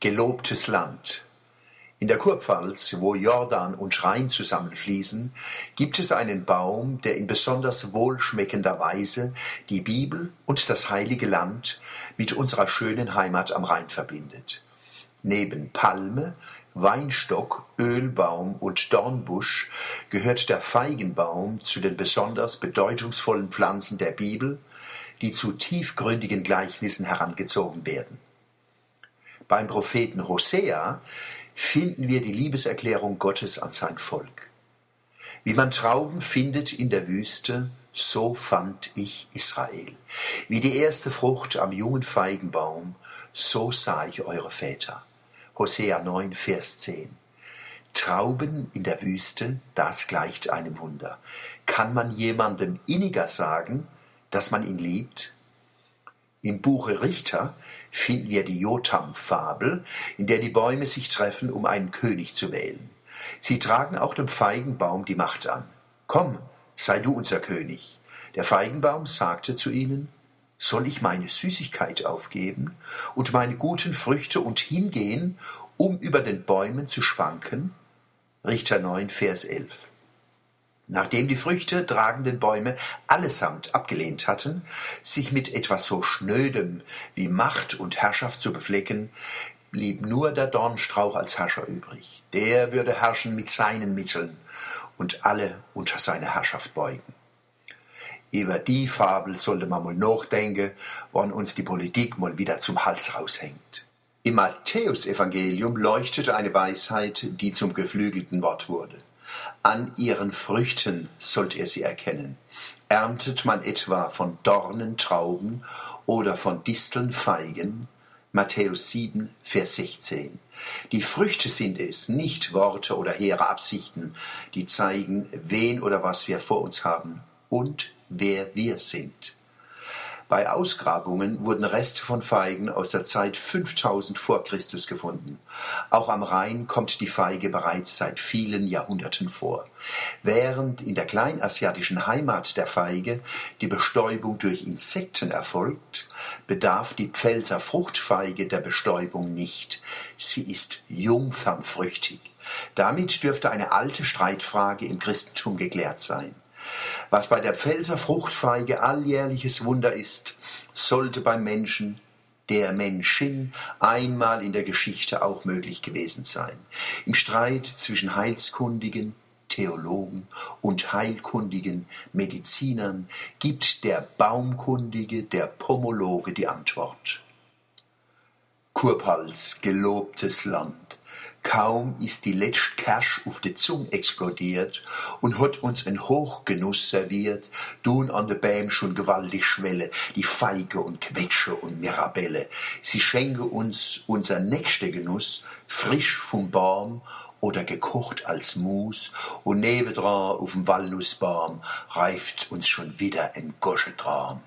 Gelobtes Land. In der Kurpfalz, wo Jordan und Rhein zusammenfließen, gibt es einen Baum, der in besonders wohlschmeckender Weise die Bibel und das heilige Land mit unserer schönen Heimat am Rhein verbindet. Neben Palme, Weinstock, Ölbaum und Dornbusch gehört der Feigenbaum zu den besonders bedeutungsvollen Pflanzen der Bibel, die zu tiefgründigen Gleichnissen herangezogen werden. Beim Propheten Hosea finden wir die Liebeserklärung Gottes an sein Volk. Wie man Trauben findet in der Wüste, so fand ich Israel. Wie die erste Frucht am jungen Feigenbaum, so sah ich eure Väter. Hosea 9, Vers 10. Trauben in der Wüste, das gleicht einem Wunder. Kann man jemandem inniger sagen, dass man ihn liebt? Im Buche Richter finden wir die Jotam-Fabel, in der die Bäume sich treffen, um einen König zu wählen. Sie tragen auch dem Feigenbaum die Macht an. Komm, sei du unser König. Der Feigenbaum sagte zu ihnen, soll ich meine Süßigkeit aufgeben und meine guten Früchte und hingehen, um über den Bäumen zu schwanken? Richter 9, Vers 11. Nachdem die Früchte tragenden Bäume allesamt abgelehnt hatten, sich mit etwas so Schnödem wie Macht und Herrschaft zu beflecken, blieb nur der Dornstrauch als Herrscher übrig. Der würde herrschen mit seinen Mitteln und alle unter seine Herrschaft beugen. Über die Fabel sollte man mal nachdenken, wann uns die Politik mal wieder zum Hals raushängt. Im Matthäusevangelium leuchtete eine Weisheit, die zum geflügelten Wort wurde. An ihren Früchten sollt ihr sie erkennen. Erntet man etwa von Dornen Trauben oder von Disteln Feigen? Matthäus 7, Vers 16. Die Früchte sind es, nicht Worte oder hehre Absichten, die zeigen, wen oder was wir vor uns haben und wer wir sind. Bei Ausgrabungen wurden Reste von Feigen aus der Zeit 5000 vor Christus gefunden. Auch am Rhein kommt die Feige bereits seit vielen Jahrhunderten vor. Während in der kleinasiatischen Heimat der Feige die Bestäubung durch Insekten erfolgt, bedarf die Pfälzer Fruchtfeige der Bestäubung nicht. Sie ist jungfernfrüchtig. Damit dürfte eine alte Streitfrage im Christentum geklärt sein. Was bei der Pfälzer Fruchtfeige alljährliches Wunder ist, sollte beim Menschen, der Menschin, einmal in der Geschichte auch möglich gewesen sein. Im Streit zwischen Heilskundigen, Theologen und heilkundigen Medizinern gibt der Baumkundige, der Pomologe die Antwort. Kurpals, gelobtes Land. Kaum ist die letzte Kersch auf de Zung explodiert und hat uns ein Hochgenuss serviert, tun an de Bäm schon gewaltig Schwelle, die Feige und Quetsche und Mirabelle. Sie schenke uns unser nächster Genuss, frisch vom Baum oder gekocht als Mus und nebendran auf dem Walnussbaum reift uns schon wieder ein Goschetraum.